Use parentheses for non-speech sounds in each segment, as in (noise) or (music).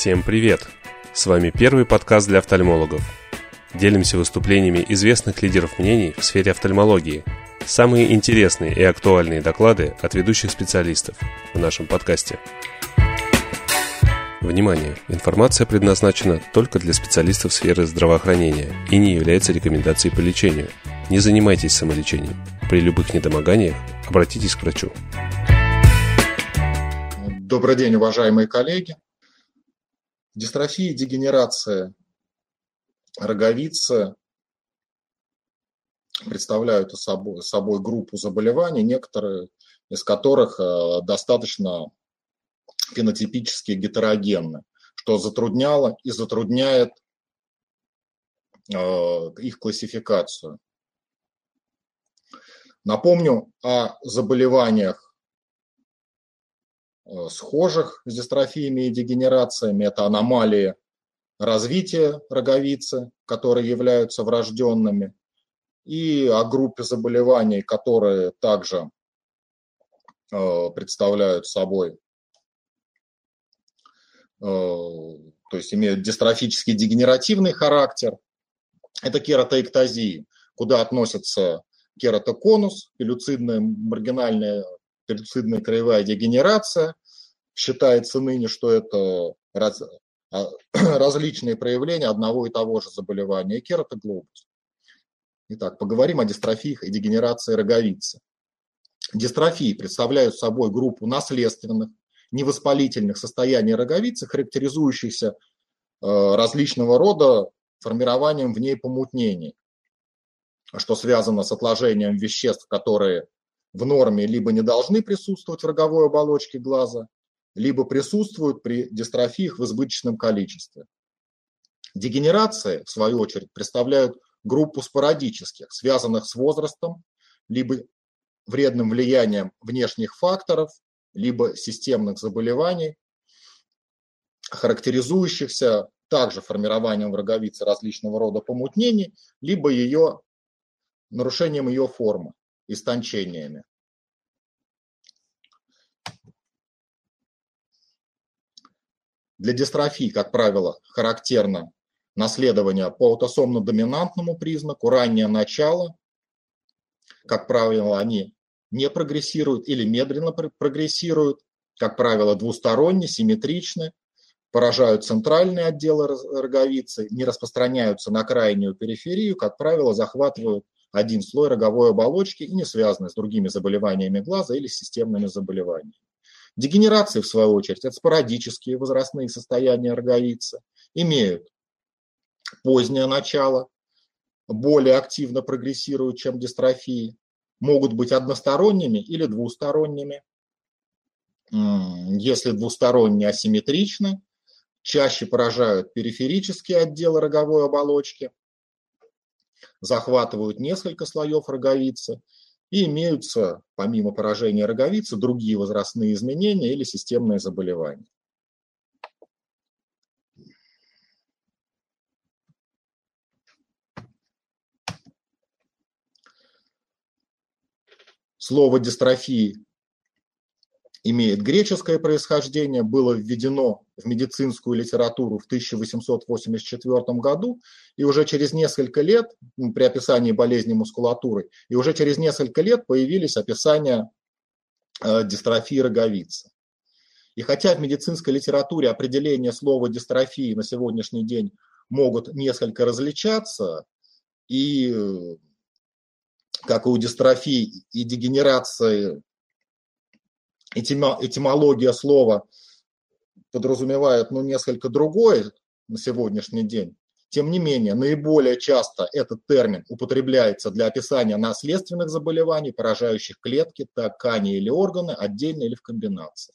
Всем привет! С вами первый подкаст для офтальмологов. Делимся выступлениями известных лидеров мнений в сфере офтальмологии. Самые интересные и актуальные доклады от ведущих специалистов в нашем подкасте. Внимание! Информация предназначена только для специалистов сферы здравоохранения и не является рекомендацией по лечению. Не занимайтесь самолечением. При любых недомоганиях обратитесь к врачу. Добрый день, уважаемые коллеги. Дистрофия дегенерация роговицы представляют собой, собой группу заболеваний, некоторые из которых э, достаточно фенотипически гетерогенны, что затрудняло и затрудняет э, их классификацию. Напомню о заболеваниях схожих с дистрофиями и дегенерациями. Это аномалии развития роговицы, которые являются врожденными, и о группе заболеваний, которые также э, представляют собой, э, то есть имеют дистрофический дегенеративный характер. Это кератоэктазии, куда относятся кератоконус, пелюцидная маргинальная пелюцидная краевая дегенерация, считается ныне, что это раз, а, (clears throat) различные проявления одного и того же заболевания кератоглобус. Итак, поговорим о дистрофиях и дегенерации роговицы. Дистрофии представляют собой группу наследственных, невоспалительных состояний роговицы, характеризующихся э, различного рода формированием в ней помутнений, что связано с отложением веществ, которые в норме либо не должны присутствовать в роговой оболочке глаза, либо присутствуют при дистрофиях в избыточном количестве. Дегенерации, в свою очередь, представляют группу спорадических, связанных с возрастом, либо вредным влиянием внешних факторов, либо системных заболеваний, характеризующихся также формированием в роговице различного рода помутнений, либо ее нарушением ее формы, истончениями. Для дистрофии, как правило, характерно наследование по аутосомно-доминантному признаку, раннее начало. Как правило, они не прогрессируют или медленно прогрессируют, как правило, двусторонне, симметричны, поражают центральные отделы роговицы, не распространяются на крайнюю периферию, как правило, захватывают один слой роговой оболочки и не связаны с другими заболеваниями глаза или системными заболеваниями. Дегенерации, в свою очередь, это спорадические возрастные состояния роговицы, имеют позднее начало, более активно прогрессируют, чем дистрофии, могут быть односторонними или двусторонними. Если двусторонние асимметричны, чаще поражают периферические отделы роговой оболочки, захватывают несколько слоев роговицы и имеются, помимо поражения роговицы, другие возрастные изменения или системные заболевания. Слово дистрофии имеет греческое происхождение, было введено в медицинскую литературу в 1884 году, и уже через несколько лет, при описании болезни мускулатуры, и уже через несколько лет появились описания э, дистрофии роговицы. И хотя в медицинской литературе определения слова дистрофии на сегодняшний день могут несколько различаться, и э, как и у дистрофии и дегенерации этимология слова подразумевает ну, несколько другое на сегодняшний день. Тем не менее, наиболее часто этот термин употребляется для описания наследственных заболеваний, поражающих клетки, ткани или органы, отдельно или в комбинации.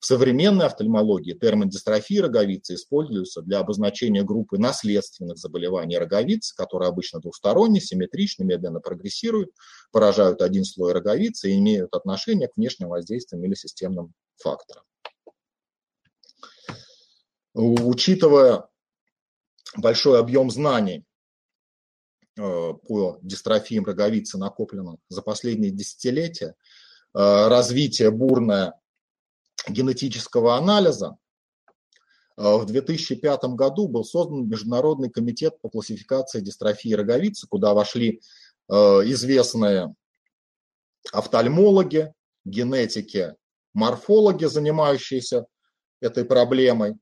В современной офтальмологии термин дистрофия роговицы используется для обозначения группы наследственных заболеваний роговицы, которые обычно двусторонне, симметрично, медленно прогрессируют, поражают один слой роговицы и имеют отношение к внешним воздействиям или системным факторам. Учитывая большой объем знаний э, по дистрофиям роговицы, накопленным за последние десятилетия, э, развитие бурное генетического анализа В 2005 году был создан Международный комитет по классификации дистрофии роговицы, куда вошли известные офтальмологи, генетики, морфологи, занимающиеся этой проблемой.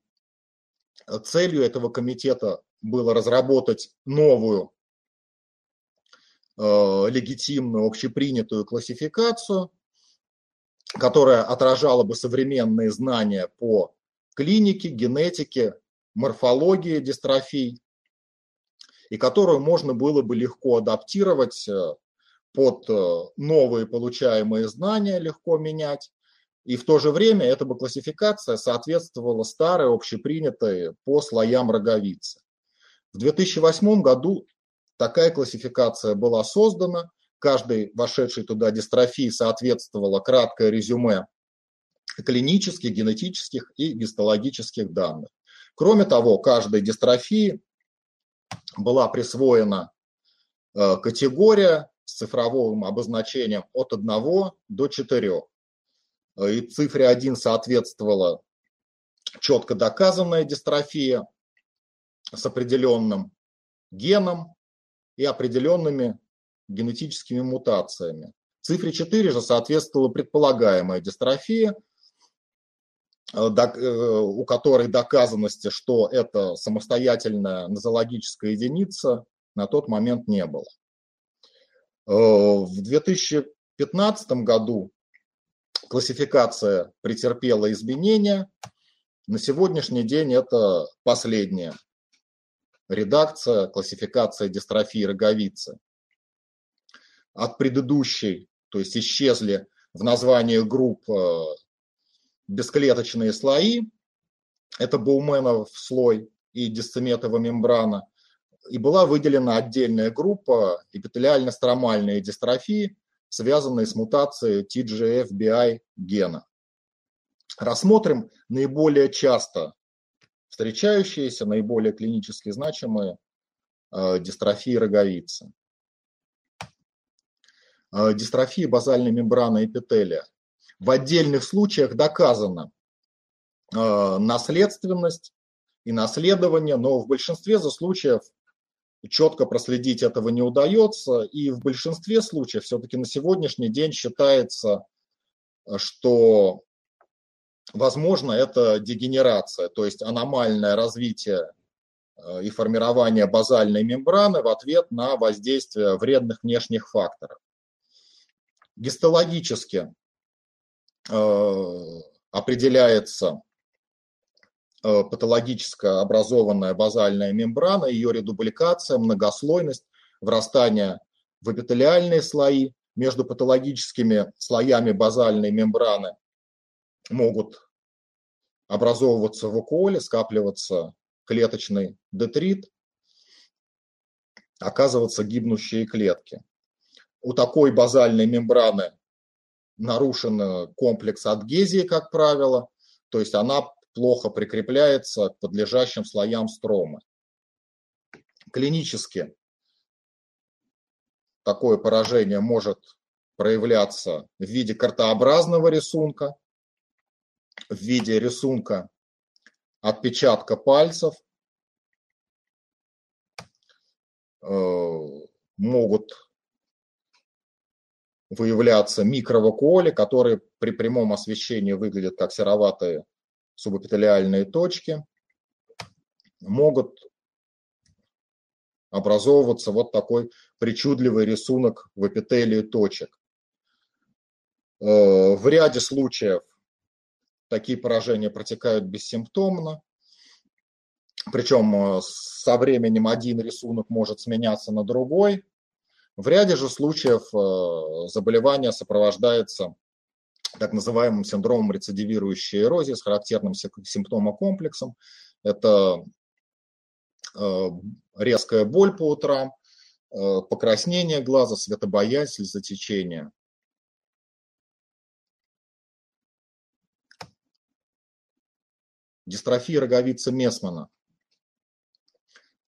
Целью этого комитета было разработать новую э, легитимную общепринятую классификацию, которая отражала бы современные знания по клинике, генетике, морфологии дистрофий, и которую можно было бы легко адаптировать э, под э, новые получаемые знания, легко менять. И в то же время эта бы классификация соответствовала старой, общепринятой по слоям роговицы. В 2008 году такая классификация была создана, каждой вошедшей туда дистрофии соответствовало краткое резюме клинических, генетических и гистологических данных. Кроме того, каждой дистрофии была присвоена э, категория с цифровым обозначением от 1 до 4. Э, и цифре 1 соответствовала четко доказанная дистрофия, с определенным геном и определенными генетическими мутациями. Цифре 4 же соответствовала предполагаемая дистрофия, э, э, у которой доказанности, что это самостоятельная нозологическая единица, на тот момент не было. Э, в 2015 году классификация претерпела изменения. На сегодняшний день это последняя редакция, классификация дистрофии роговицы. От предыдущей, то есть исчезли в названии групп э, бесклеточные слои, это Боуменов слой и дисцеметова мембрана, и была выделена отдельная группа эпителиально-стромальные дистрофии, связанные с мутацией TGFBI гена. Рассмотрим наиболее часто встречающиеся, наиболее клинически значимые э, дистрофии роговицы. Э, дистрофия базальной мембраны эпителия. В отдельных случаях доказана э, наследственность и наследование, но в большинстве случаев четко проследить этого не удается. И в большинстве случаев все-таки на сегодняшний день считается, что возможно, это дегенерация, то есть аномальное развитие э, и формирование базальной мембраны в ответ на воздействие вредных внешних факторов. Гистологически э, определяется э, патологическая образованная базальная мембрана, ее редубликация, многослойность, врастание в эпителиальные слои, между патологическими слоями базальной мембраны могут образовываться в уколе, скапливаться клеточный детрит, оказываться гибнущие клетки. У такой базальной мембраны нарушен комплекс адгезии, как правило, то есть она плохо прикрепляется к подлежащим слоям стромы. Клинически такое поражение может проявляться в виде картообразного рисунка, в виде рисунка отпечатка пальцев э, могут выявляться микровакуоли, которые при прямом освещении выглядят как сероватые субэпителиальные точки, могут образовываться вот такой причудливый рисунок в эпителии точек. Э, в ряде случаев такие поражения протекают бессимптомно. Причем э, со временем один рисунок может сменяться на другой. В ряде же случаев э, заболевание сопровождается так называемым синдромом рецидивирующей эрозии с характерным симптомокомплексом. Это э, резкая боль по утрам, покраснение глаза, светобоязнь, слезотечение. Дистрофия роговицы Месмана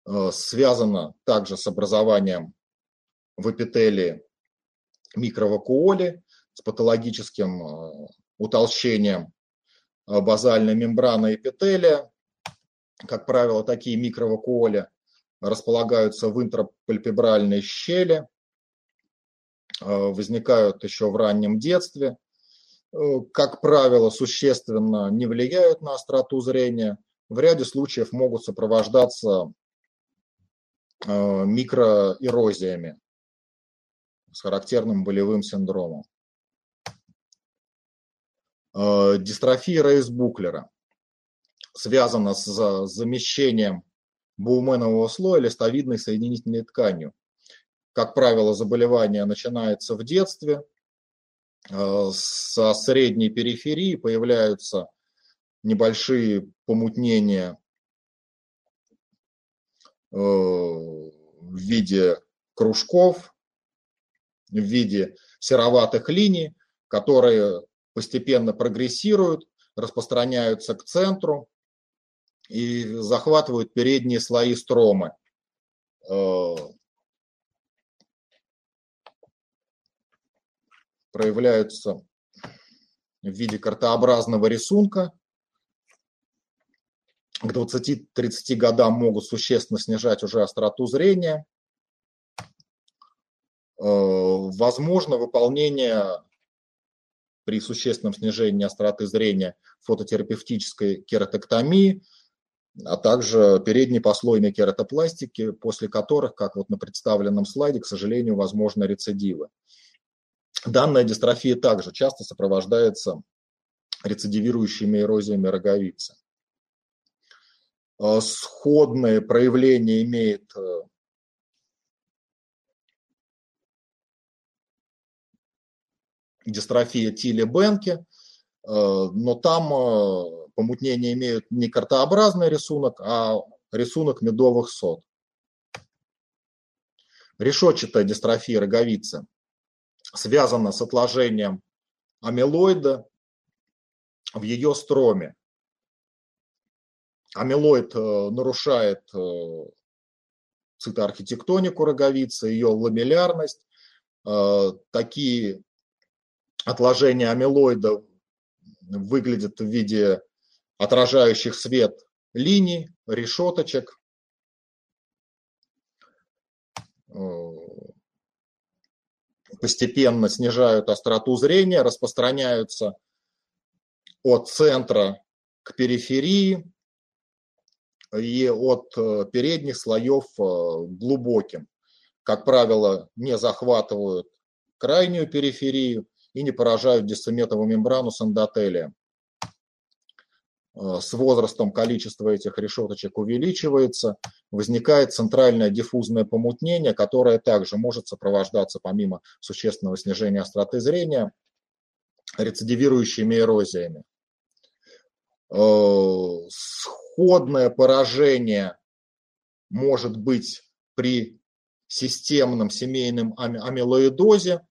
э, связана также с образованием в эпителии микровакуоли, с патологическим э, утолщением э, базальной мембраны эпителия. Как правило, такие микровакуоли располагаются в интрапальпебральной щели, возникают еще в раннем детстве, как правило, существенно не влияют на остроту зрения, в ряде случаев могут сопровождаться микроэрозиями с характерным болевым синдромом. Э, дистрофия Рейс-Буклера связана с замещением буменового слоя листовидной соединительной тканью. Как правило, заболевание начинается в детстве. Э, со средней периферии появляются небольшие помутнения э, в виде кружков, в виде сероватых линий, которые постепенно прогрессируют, распространяются к центру и захватывают передние слои стромы. Э, проявляются в виде картообразного рисунка. К 20-30 годам могут существенно снижать уже остроту зрения. Э, возможно выполнение при существенном снижении остроты зрения фототерапевтической кератоктомии, а также передней послойной кератопластики, после которых, как вот на представленном слайде, к сожалению, возможны рецидивы. Данная дистрофия также часто сопровождается рецидивирующими эрозиями роговицы. Э, сходные проявления имеет дистрофия Тилли Бенки, э, но там э, помутнения имеют не картообразный рисунок, а рисунок медовых сот. Решетчатая дистрофия роговицы связана с отложением амилоида в ее строме. Амилоид э, нарушает цитоархитектонику роговицы, ее ламеллярность. Такие отложения амилоида выглядят в виде отражающих свет линий, решеточек. Э, постепенно снижают остроту зрения, распространяются от центра к периферии и от э, передних слоев э, глубоким. Как правило, не захватывают крайнюю периферию, и не поражают дисцеметовую мембрану с эндотелием. Э, с возрастом количество этих решеточек увеличивается, возникает центральное диффузное помутнение, которое также может сопровождаться, помимо существенного снижения остроты зрения, рецидивирующими эрозиями. Э, сходное поражение может быть при системном семейном амилоидозе,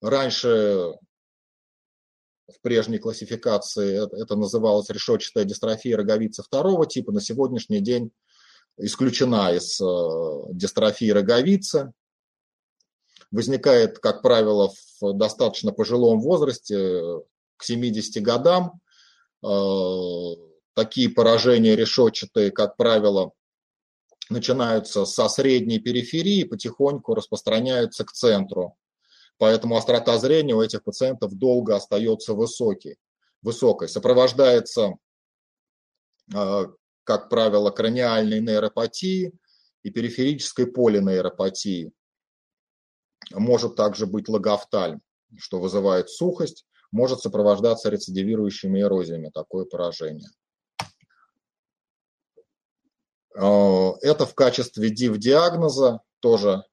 Раньше в прежней классификации это называлось решетчатая дистрофия роговицы второго типа, на сегодняшний день исключена из э, дистрофии роговицы. Возникает, как правило, в достаточно пожилом возрасте, к 70 годам. Э, такие поражения решетчатые, как правило, начинаются со средней периферии, потихоньку распространяются к центру Поэтому острота зрения у этих пациентов долго остается высокой. высокой. Сопровождается, а, как правило, краниальной нейропатией и периферической полинейропатией. Может также быть логофтальм, что вызывает сухость, может сопровождаться рецидивирующими эрозиями такое поражение. А, это в качестве див-диагноза тоже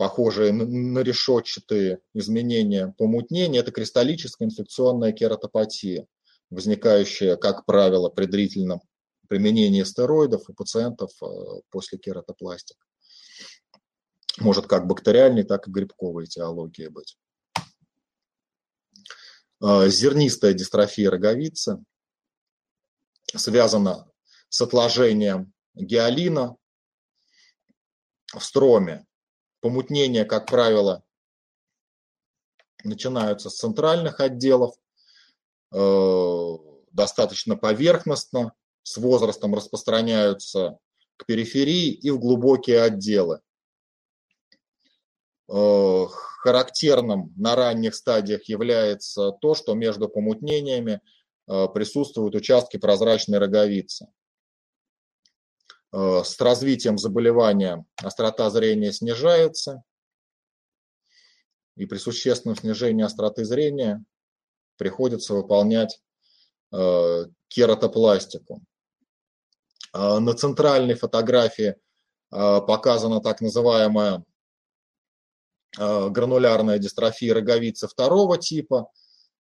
похожие на решетчатые изменения помутнения, это кристаллическая инфекционная кератопатия, возникающая, как правило, при длительном применении стероидов у пациентов э, после кератопластик. Может как бактериальной, так и грибковой этиологии быть. Э, зернистая дистрофия роговицы связана с отложением гиалина в строме Помутнения, как правило, начинаются с центральных отделов, э, достаточно поверхностно, с возрастом распространяются к периферии и в глубокие отделы. Э, характерным на ранних стадиях является то, что между помутнениями э, присутствуют участки прозрачной роговицы. Э, с развитием заболевания острота зрения снижается, и при существенном снижении остроты зрения приходится выполнять кератопластику. На центральной фотографии показана так называемая Э, гранулярная дистрофия роговицы второго типа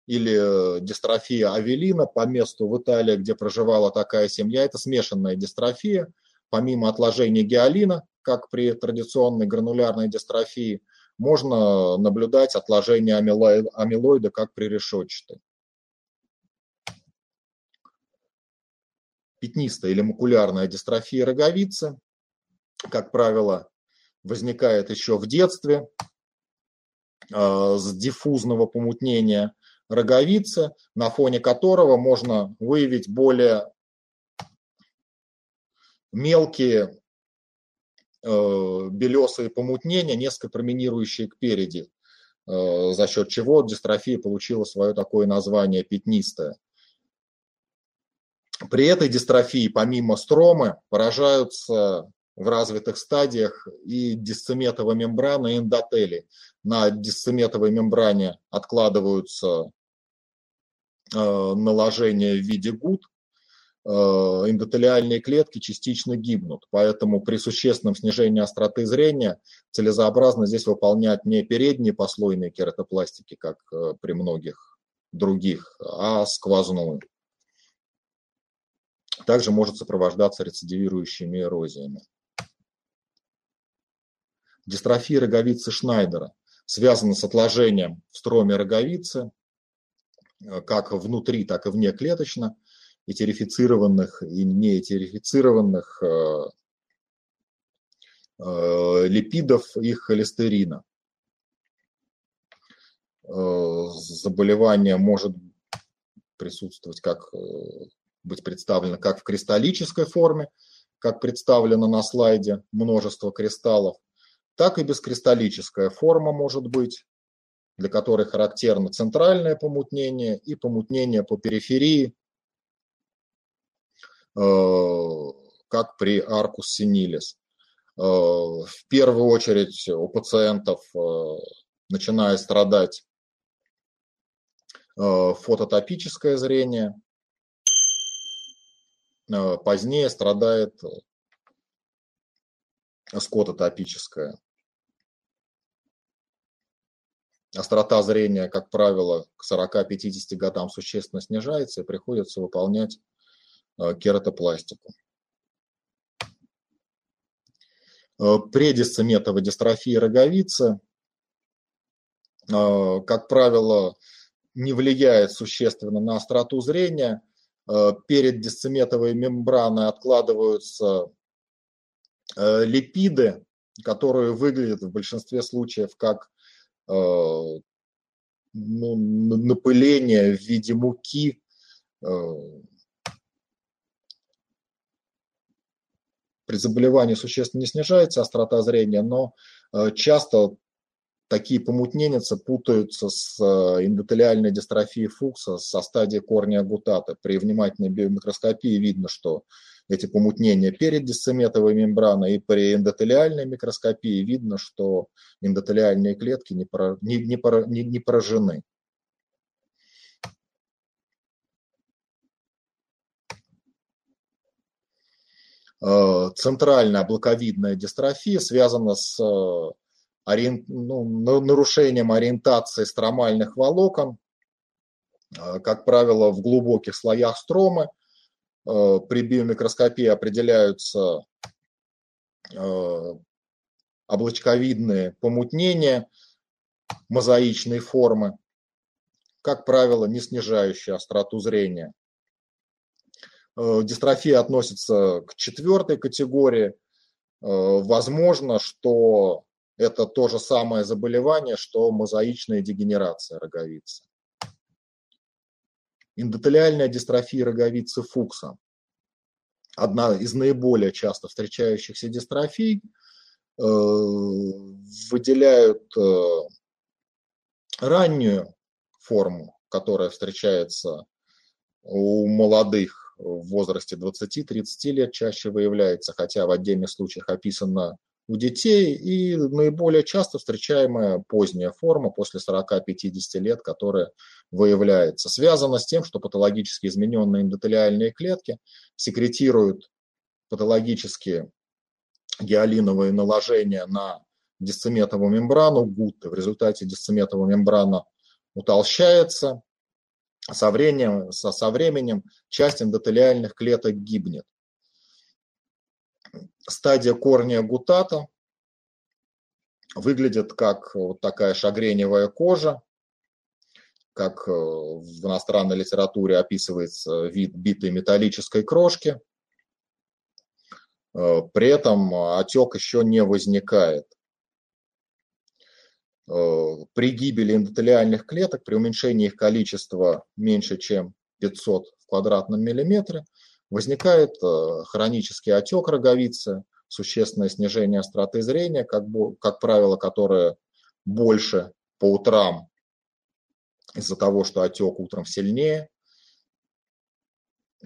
или э, дистрофия авелина по месту в Италии, где проживала такая семья. Это смешанная дистрофия. Помимо отложения гиалина, как при традиционной гранулярной дистрофии, можно наблюдать отложение амилоида, как при решетчатой. Пятнистая или макулярная дистрофия роговицы, как правило, возникает еще в детстве, Э, с диффузного помутнения роговицы, на фоне которого можно выявить более мелкие э, белесые помутнения, несколько променирующие кпереди, э, за счет чего дистрофия получила свое такое название пятнистая. При этой дистрофии, помимо стромы, поражаются в развитых стадиях и дисцеметовая мембрана и эндотели. На дисцеметовой мембране откладываются э, наложения в виде гуд, эндотелиальные клетки частично гибнут. Поэтому при существенном снижении остроты зрения целесообразно здесь выполнять не передние послойные кератопластики, как э, при многих других, а сквозную. Также может сопровождаться рецидивирующими эрозиями. Дистрофия роговицы Шнайдера связана с отложением в строме роговицы, э, как внутри, так и вне клеточно, этерифицированных и неэтерифицированных э, э, липидов и холестерина. Заболевание может присутствовать как быть представлено как в кристаллической форме, как представлено на слайде, множество кристаллов, так и бескристаллическая форма может быть, для которой характерно центральное помутнение и помутнение по периферии, э, как при аркус синилис. Э, в первую очередь у пациентов э, начинает страдать фототопическое зрение, позднее страдает скототопическое. острота зрения, как правило, к 40-50 годам существенно снижается и приходится выполнять э, кератопластику. Э, Предисцеметовая дистрофия роговицы, э, как правило, не влияет существенно на остроту зрения. Перед дисцеметовой мембраной откладываются липиды, которые выглядят в большинстве случаев как ну, напыление в виде муки, при заболевании существенно не снижается острота зрения, но э, часто такие помутненицы путаются с э, эндотелиальной дистрофией Фукса со стадии корня гутата. При внимательной биомикроскопии видно, что эти помутнения перед дисцеметовой мембраной и при эндотелиальной микроскопии видно, что эндотелиальные клетки не поражены. Центральная облаковидная дистрофия связана с э, ориент, ну, нарушением ориентации стромальных волокон, э, как правило, в глубоких слоях стромы – Э, при биомикроскопии определяются э, облачковидные помутнения мозаичной формы, как правило, не снижающие остроту зрения. Э, дистрофия относится к четвертой категории. Возможно, что это то же самое заболевание, что мозаичная дегенерация роговицы. Эндотелиальная дистрофия роговицы Фукса – одна из наиболее часто встречающихся дистрофий. Э, выделяют э, раннюю форму, которая встречается у молодых в возрасте 20-30 лет, чаще выявляется, хотя в отдельных случаях описано у детей, и наиболее часто встречаемая поздняя форма после 40-50 лет, которая выявляется. Связана с тем, что патологически измененные эндотелиальные клетки секретируют патологические гиалиновые наложения на дисцеметовую мембрану гутты. В результате дисцеметовая мембрана утолщается, со временем, со, со временем часть эндотелиальных клеток гибнет стадия корня гутата выглядит как вот такая шагреневая кожа, как э, в иностранной литературе описывается вид битой металлической крошки. Э, при этом отек еще не возникает. Э, при гибели эндотелиальных клеток, при уменьшении их количества меньше, чем 500 в квадратном миллиметре, возникает э, хронический отек роговицы, существенное снижение остроты зрения, как, как правило, которое больше по утрам из-за того, что отек утром сильнее.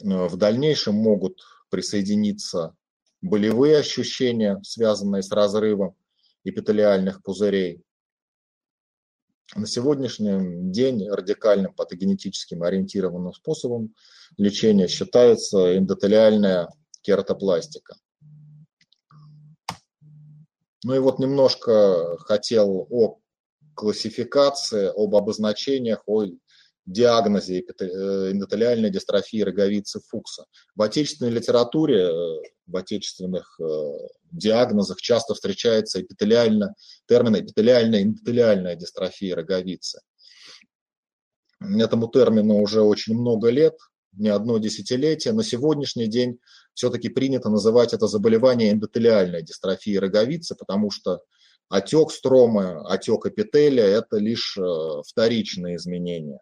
Э, в дальнейшем могут присоединиться болевые ощущения, связанные с разрывом эпителиальных пузырей. На сегодняшний день радикальным патогенетическим ориентированным способом лечения считается эндотелиальная кератопластика. Ну и вот немножко хотел о классификации, об обозначениях, о диагнозе э, эндотелиальной дистрофии роговицы Фукса. В отечественной литературе, э, в отечественных э, диагнозах часто встречается эпителиально, термин эпителиальная эндотелиальная дистрофия роговицы. Этому термину уже очень много лет, не одно десятилетие. На сегодняшний день все-таки принято называть это заболевание эндотелиальной дистрофии роговицы, потому что отек стромы, отек эпителия – это лишь вторичные изменения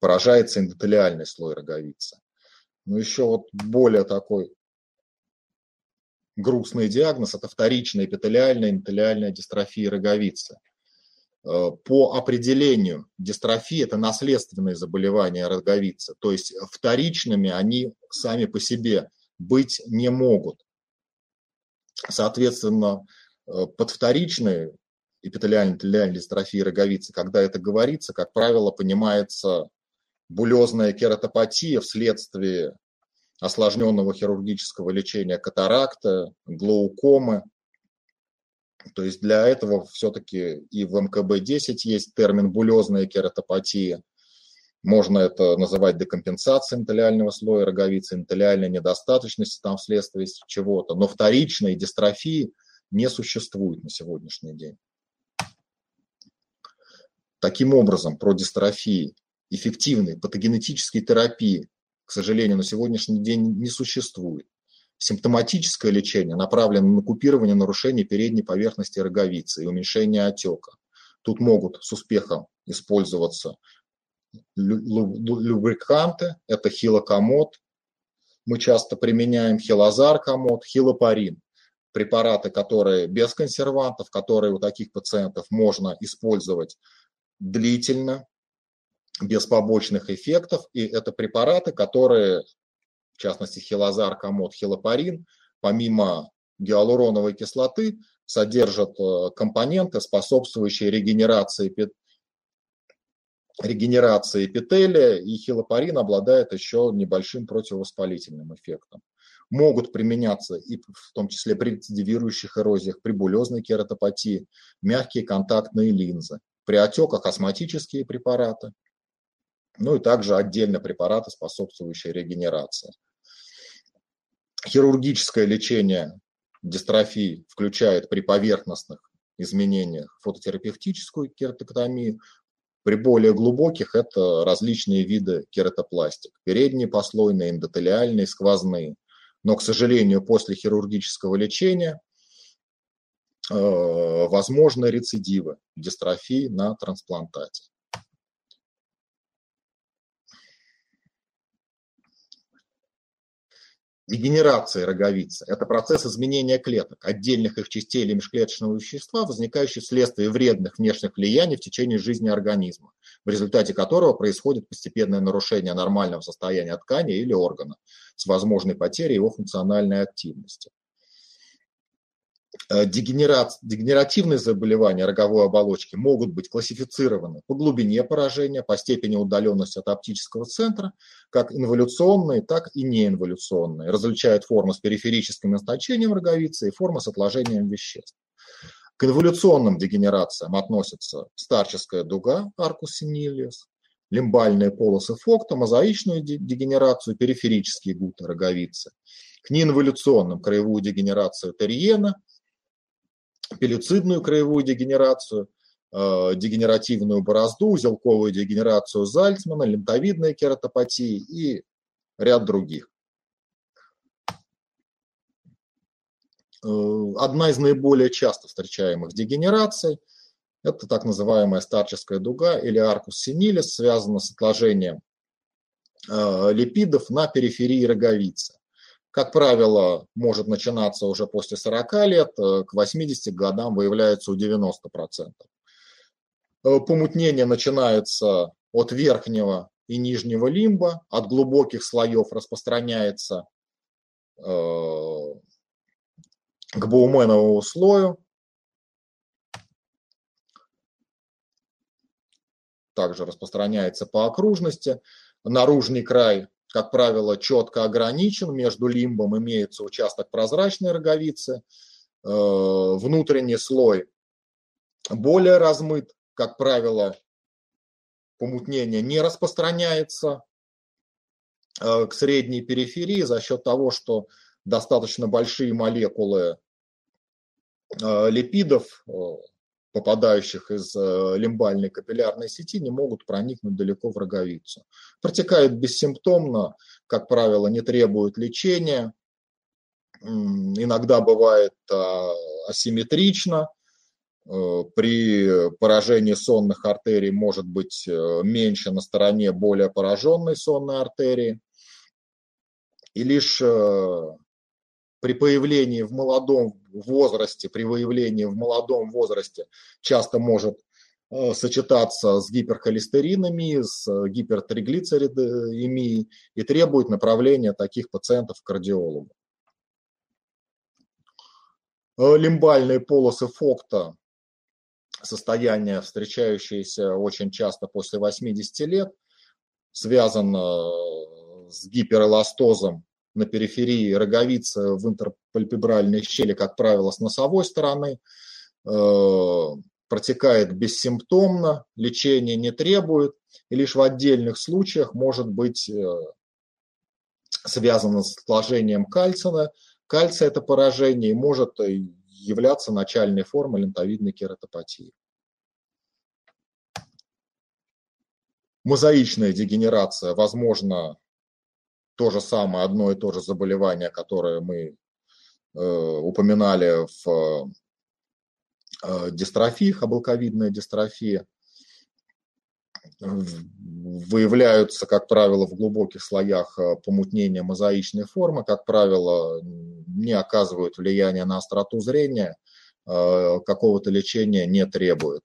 поражается эндотелиальный слой роговицы. Но еще вот более такой грустный диагноз – это вторичная эпителиальная эндотелиальная дистрофия роговицы. Э, по определению дистрофии – это наследственные заболевания роговицы, то есть вторичными они сами по себе быть не могут. Соответственно, э, под вторичной эпителиальной дистрофией роговицы, когда это говорится, как правило, понимается булезная кератопатия вследствие осложненного хирургического лечения катаракта, глаукомы. То есть для этого все-таки и в МКБ-10 есть термин булезная кератопатия. Можно это называть декомпенсацией энтелиального слоя роговицы, энтелиальной недостаточности там вследствие чего-то. Но вторичной дистрофии не существует на сегодняшний день. Таким образом, про дистрофии эффективной патогенетической терапии, к сожалению, на сегодняшний день не существует. Симптоматическое лечение направлено на купирование нарушений передней поверхности роговицы и уменьшение отека. Тут могут с успехом использоваться любриканты, это хилокомод, мы часто применяем хилозар комод, хилопарин, препараты, которые без консервантов, которые у таких пациентов можно использовать длительно, без побочных эффектов. И это препараты, которые, в частности, хилозар, комод, хилопарин, помимо гиалуроновой кислоты, содержат э, компоненты, способствующие регенерации, регенерации эпителия, и хилопарин обладает еще небольшим противовоспалительным эффектом. Могут применяться и в том числе при рецидивирующих эрозиях, при булезной кератопатии, мягкие контактные линзы, при отеках астматические препараты, ну и также отдельно препараты, способствующие регенерации. Хирургическое лечение дистрофии включает при поверхностных изменениях фототерапевтическую кератоктомию, при более глубоких это различные виды кератопластик, передние послойные, эндотелиальные, сквозные. Но, к сожалению, после хирургического лечения э, возможны рецидивы дистрофии на трансплантате. Дегенерация роговицы – это процесс изменения клеток, отдельных их частей или межклеточного вещества, возникающий вследствие вредных внешних влияний в течение жизни организма, в результате которого происходит постепенное нарушение нормального состояния ткани или органа с возможной потерей его функциональной активности. Э, дегенеративные заболевания роговой оболочки могут быть классифицированы по глубине поражения, по степени удаленности от оптического центра, как инволюционные, так и неинволюционные. Различают формы с периферическим источением роговицы и формы с отложением веществ. К инволюционным дегенерациям относятся старческая дуга, аркус синилиус, лимбальные полосы Фокта, мозаичную дегенерацию, периферические гуты роговицы. К неинволюционным краевую дегенерацию Терьена – пелюцидную краевую дегенерацию, э, дегенеративную борозду, узелковую дегенерацию Зальцмана, лентовидные кератопатии и ряд других. Э, одна из наиболее часто встречаемых дегенераций – это так называемая старческая дуга или аркус синилис, связана с отложением э, липидов на периферии роговицы как правило, может начинаться уже после 40 лет, э, к 80 годам выявляется у 90%. Э, помутнение начинается от верхнего и нижнего лимба, от глубоких слоев распространяется э, к бауменовому слою, также распространяется по окружности. Наружный край как правило, четко ограничен. Между лимбом имеется участок прозрачной роговицы. Э, внутренний слой более размыт. Как правило, помутнение не распространяется э, к средней периферии за счет того, что достаточно большие молекулы э, липидов попадающих из э, лимбальной капиллярной сети, не могут проникнуть далеко в роговицу. Протекает бессимптомно, как правило, не требует лечения, иногда бывает а, асимметрично, э, при поражении сонных артерий может быть э, меньше на стороне более пораженной сонной артерии. И лишь при появлении в молодом возрасте, при выявлении в молодом возрасте часто может э, сочетаться с гиперхолестеринами, с э, гипертриглицеридемией и требует направления таких пациентов к кардиологу. Э, лимбальные полосы Фокта – состояние, встречающееся очень часто после 80 лет, связано с гиперэластозом на периферии роговицы в интерпальпебральной щели, как правило, с носовой стороны, э, протекает бессимптомно, лечение не требует, и лишь в отдельных случаях может быть э, связано с отложением кальция. Кальция – это поражение и может являться начальной формой лентовидной кератопатии. Мозаичная дегенерация возможна то же самое, одно и то же заболевание, которое мы э, упоминали в э, дистрофии, хабалковидная дистрофия, выявляются, как правило, в глубоких слоях э, помутнения мозаичной формы, как правило, не оказывают влияния на остроту зрения, э, какого-то лечения не требуют.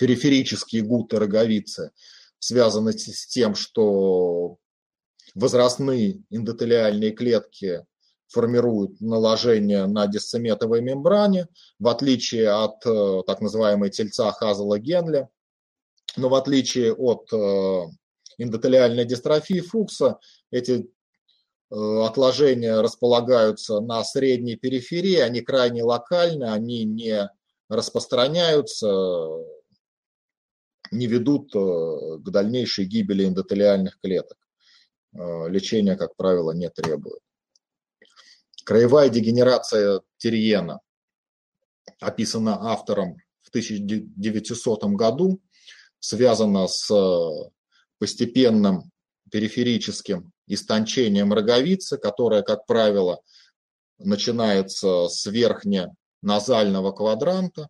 Периферические гуты роговицы – связано с тем, что возрастные эндотелиальные клетки формируют наложение на дисцеметовой мембране, в отличие от э, так называемой тельца Хазела Генля, но в отличие от э, эндотелиальной дистрофии Фукса, эти э, отложения располагаются на средней периферии, они крайне локальны, они не распространяются, не ведут э, к дальнейшей гибели эндотелиальных клеток. Э, лечения, как правило, не требует. Краевая дегенерация Терьена описана автором в 1900 году, связана с э, постепенным периферическим истончением роговицы, которое, как правило, начинается с верхне-назального квадранта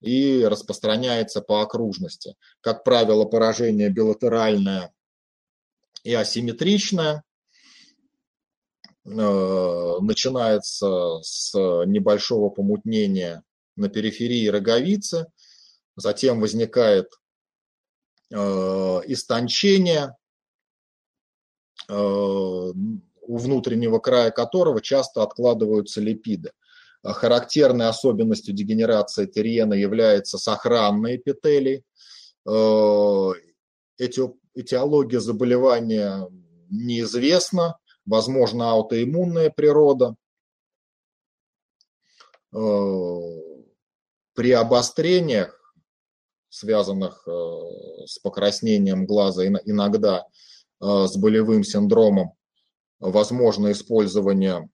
и распространяется по окружности. Как правило, поражение билатеральное и асимметричное. начинается с небольшого помутнения на периферии роговицы, затем возникает истончение, у внутреннего края которого часто откладываются липиды. Характерной особенностью дегенерации Терьена является сохранные эпителий. Этиология заболевания неизвестна, возможно, аутоиммунная природа. При обострениях, связанных с покраснением глаза, иногда с болевым синдромом, возможно использование Э,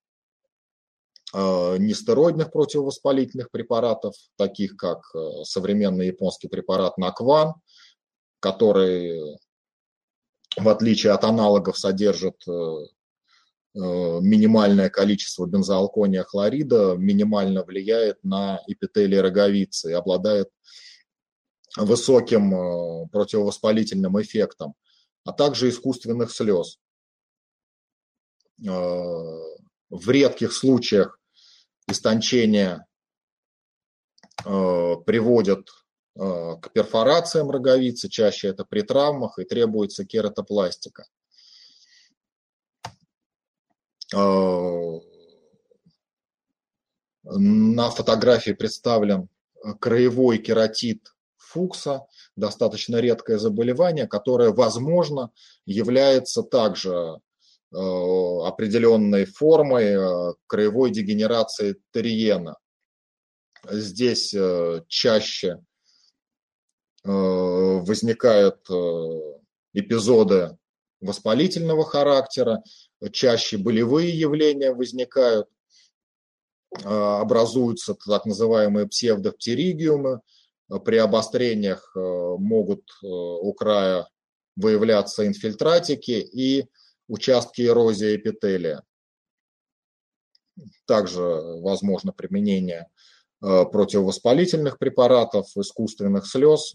нестероидных противовоспалительных препаратов, таких как э, современный японский препарат Накван, который, в отличие от аналогов, содержит э, минимальное количество бензоалкония хлорида, минимально влияет на эпителий роговицы и обладает высоким противовоспалительным эффектом, а также искусственных слез. В редких случаях истончение э, приводят э, к перфорациям роговицы, чаще это при травмах, и требуется кератопластика. Э, на фотографии представлен краевой кератит Фукса, достаточно редкое заболевание, которое, возможно, является также определенной формой э, краевой дегенерации Терриена. Здесь э, чаще возникают эпизоды воспалительного характера, чаще болевые явления возникают, образуются так называемые псевдоптеригиумы, при обострениях могут у края выявляться инфильтратики и участки эрозии эпителия. Также возможно применение э, противовоспалительных препаратов, искусственных слез.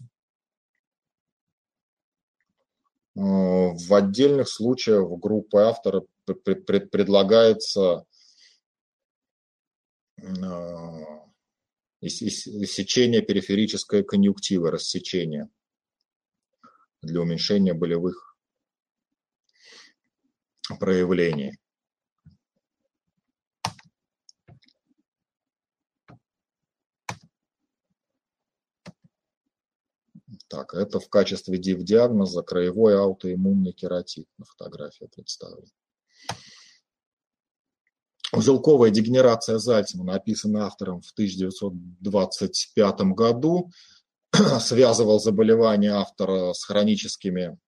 Э, в отдельных случаях в группе автора предлагается э, иссечение периферической конъюнктивы, рассечение для уменьшения болевых проявлений. Так, это в качестве диагноза краевой аутоиммунный кератит на фотографии представлен. Узелковая дегенерация Зальцмана, описанная автором в 1925 году, (clears throat) связывал заболевание автора с хроническими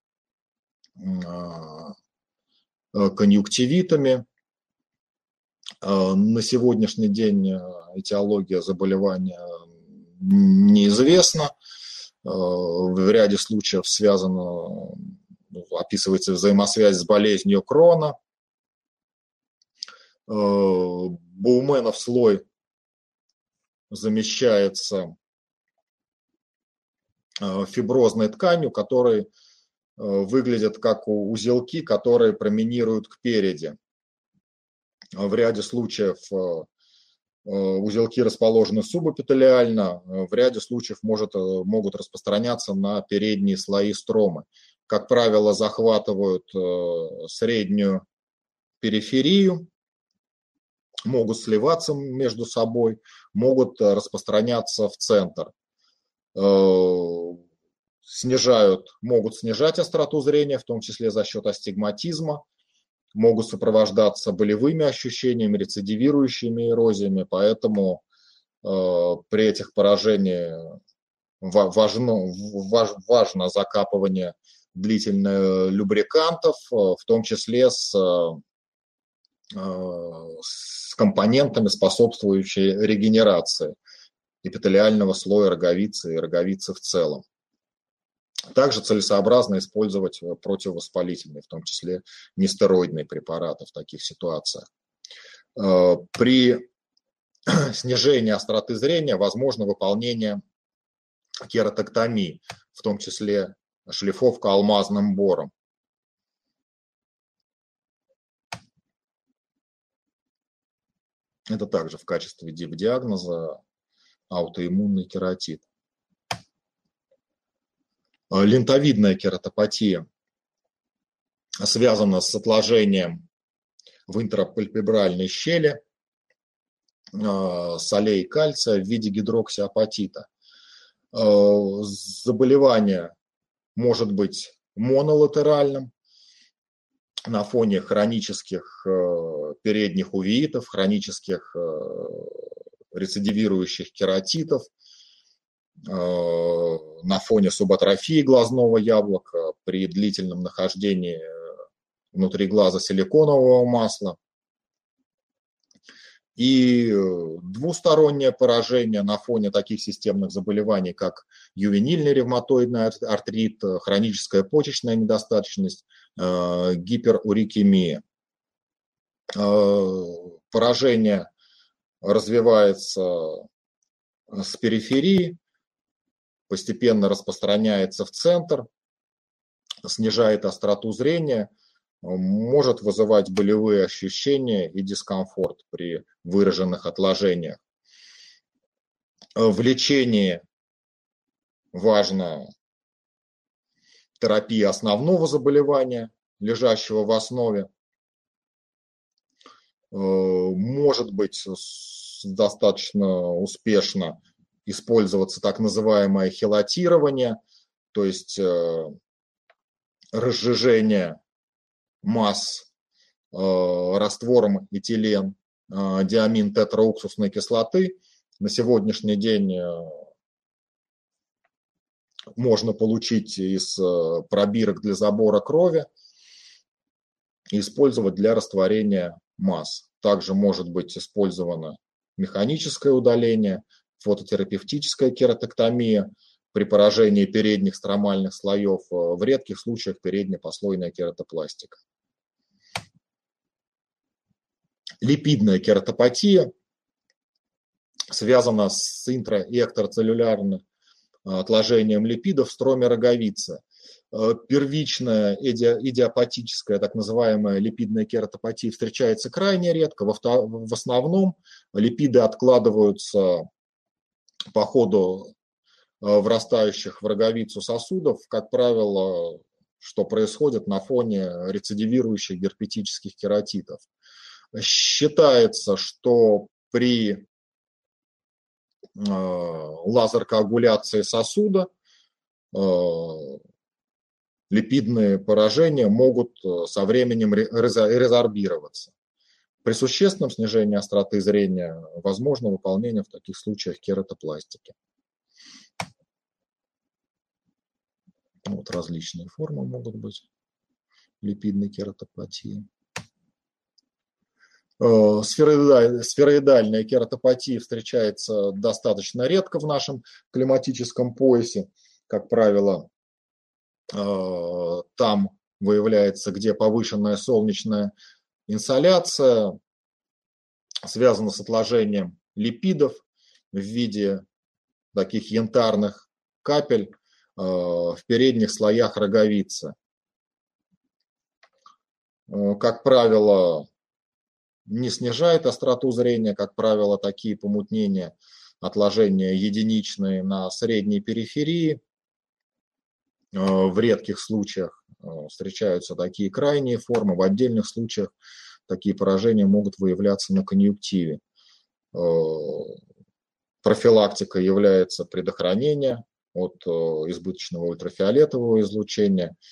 а, конъюнктивитами. Э, на сегодняшний день э, этиология заболевания неизвестна. В ряде случаев связано, ну, описывается взаимосвязь с болезнью Крона. Боуменов слой замещается фиброзной тканью, который Э, выглядят как узелки, которые променируют кпереди. В ряде случаев э, э, узелки расположены субэпителиально, в ряде случаев может, могут распространяться на передние слои стромы. Как правило, захватывают среднюю периферию, могут сливаться между собой, могут распространяться в центр снижают, могут снижать остроту зрения, в том числе за счет астигматизма, могут сопровождаться болевыми ощущениями, рецидивирующими эрозиями, поэтому э, при этих поражениях важно, важ, важно закапывание длительное любрикантов, э, в том числе с, э, с компонентами, способствующими регенерации эпителиального слоя роговицы и роговицы в целом. Также целесообразно использовать э, противовоспалительные, в том числе нестероидные препараты в таких ситуациях. Э, при (clears throat) снижении остроты зрения возможно выполнение кератоктомии, в том числе шлифовка алмазным бором. Это также в качестве диагноза аутоиммунный кератит. Лентовидная кератопатия связана с отложением в интрапальпебральной щели а, солей кальция в виде гидроксиапатита. А, заболевание может быть монолатеральным на фоне хронических передних увеитов, хронических рецидивирующих кератитов, на фоне субатрофии глазного яблока при длительном нахождении внутри глаза силиконового масла. И э, двустороннее поражение на фоне таких системных заболеваний, как ювенильный ревматоидный артрит, э, хроническая почечная недостаточность, э, гиперурикемия. Поражение развивается с периферии, постепенно распространяется в центр, снижает остроту зрения – может вызывать болевые ощущения и дискомфорт при выраженных отложениях. В лечении важна терапия основного заболевания, лежащего в основе. Может быть достаточно успешно использоваться так называемое хелатирование, то есть э, разжижение масс э, раствором этилен э, диамин тетрауксусной кислоты. На сегодняшний день можно получить из пробирок для забора крови и использовать для растворения масс. Также может быть использовано механическое удаление, фототерапевтическая кератоктомия при поражении передних стромальных слоев, в редких случаях переднепослойная кератопластика. липидная кератопатия связана с интра- и экстрацеллюлярным э, отложением липидов в строме роговицы. Э, первичная идиопатическая, так называемая липидная кератопатия встречается крайне редко. В основном липиды откладываются по ходу э, врастающих в роговицу сосудов, как правило, что происходит на фоне рецидивирующих герпетических кератитов. Считается, что при э, лазер-коагуляции сосуда э, липидные поражения могут со временем резорбироваться. При существенном снижении остроты зрения возможно выполнение в таких случаях кератопластики. Вот различные формы могут быть липидной кератопатии. Э, сфероидальная кератопатия встречается достаточно редко в нашем климатическом поясе. Как правило, э, там выявляется, где повышенная солнечная инсоляция, связана с отложением липидов в виде таких янтарных капель э, в передних слоях роговицы. Как правило, не снижает остроту зрения, как правило, такие помутнения, отложения единичные на средней периферии. Э, в редких случаях э, встречаются такие крайние формы, в отдельных случаях такие поражения могут выявляться на конъюнктиве. Э, профилактика является предохранение от избыточного ультрафиолетового излучения –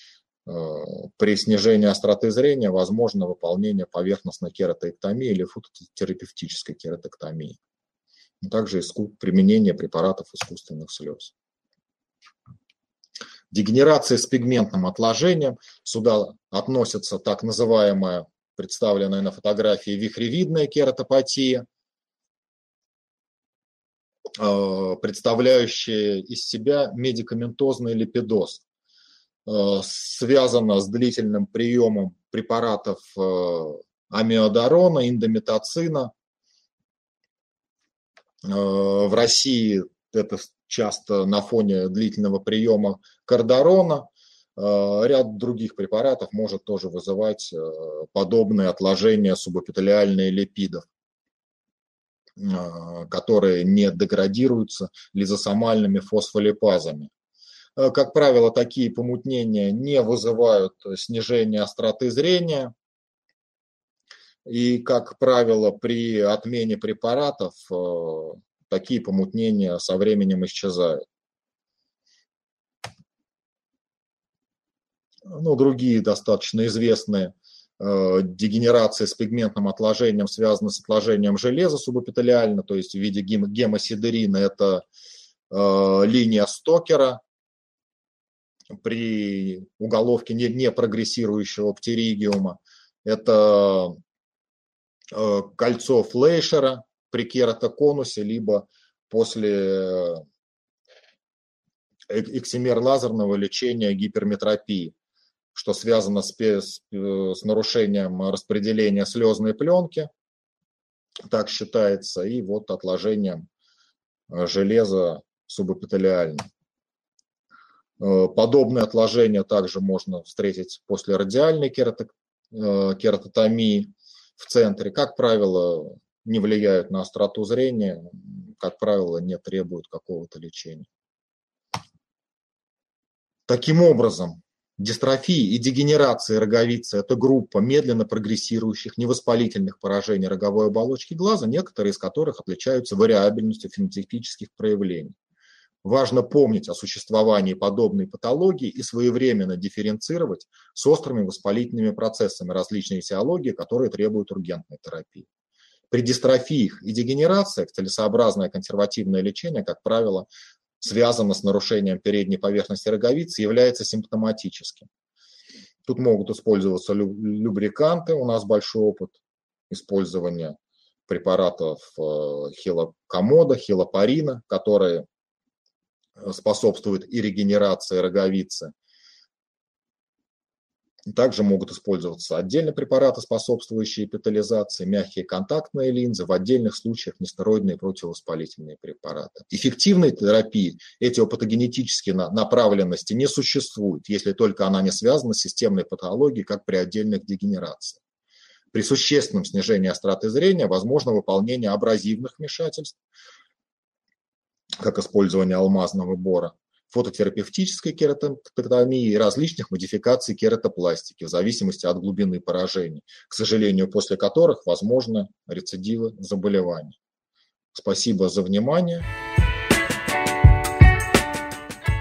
при снижении остроты зрения возможно выполнение поверхностной кератоэктомии или фототерапевтической кератоктомии. Также применение препаратов искусственных слез. Дегенерация с пигментным отложением. Сюда относится так называемая, представленная на фотографии, вихревидная кератопатия, э, представляющая из себя медикаментозный липидоз. Э, связано с длительным приемом препаратов э, амиодарона, индометацина. В России это часто на фоне длительного приема кардарона. Ряд других препаратов может тоже вызывать подобные отложения субэпителиальных липидов. которые не деградируются лизосомальными фосфолипазами. Как правило, такие помутнения не вызывают снижения остроты зрения, и, как правило, при отмене препаратов э, такие помутнения со временем исчезают. Ну, другие достаточно известные э, дегенерации с пигментным отложением связаны с отложением железа субэпителиально, то есть в виде гемосидерина. Это э, линия Стокера при уголовке не, не прогрессирующего птеригиума. Это Э, кольцо Флейшера при кератоконусе, либо после э, эксимер лазерного лечения гиперметропии, что связано с, с, э, с нарушением распределения слезной пленки, так считается, и вот отложением железа субэпителиально. Подобное отложение также можно встретить после радиальной кератотомии в центре, как правило, не влияют на остроту зрения, как правило, не требуют какого-то лечения. Таким образом, дистрофии и дегенерации роговицы – это группа медленно прогрессирующих невоспалительных поражений роговой оболочки глаза, некоторые из которых отличаются вариабельностью фенотипических проявлений. Важно помнить о существовании подобной патологии и своевременно дифференцировать с острыми воспалительными процессами различной этиологии, которые требуют ургентной терапии. При дистрофиях и дегенерациях целесообразное консервативное лечение, как правило, связано с нарушением передней поверхности роговицы, является симптоматическим. Тут могут использоваться любриканты, у нас большой опыт использования препаратов э, хилокомода, хилопарина, которые способствует и регенерации роговицы. Также могут использоваться отдельные препараты, способствующие эпитализации, мягкие контактные линзы, в отдельных случаях нестероидные противовоспалительные препараты. Эффективной терапии этиопатогенетической направленности не существует, если только она не связана с системной патологией, как при отдельных дегенерациях. При существенном снижении остроты зрения возможно выполнение абразивных вмешательств, как использование алмазного бора, фототерапевтической кератоктомии и различных модификаций кератопластики в зависимости от глубины поражений, к сожалению, после которых возможны рецидивы заболеваний. Спасибо за внимание.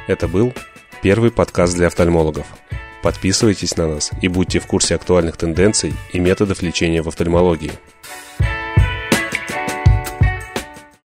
Это был первый подкаст для офтальмологов. Подписывайтесь на нас и будьте в курсе актуальных тенденций и методов лечения в офтальмологии –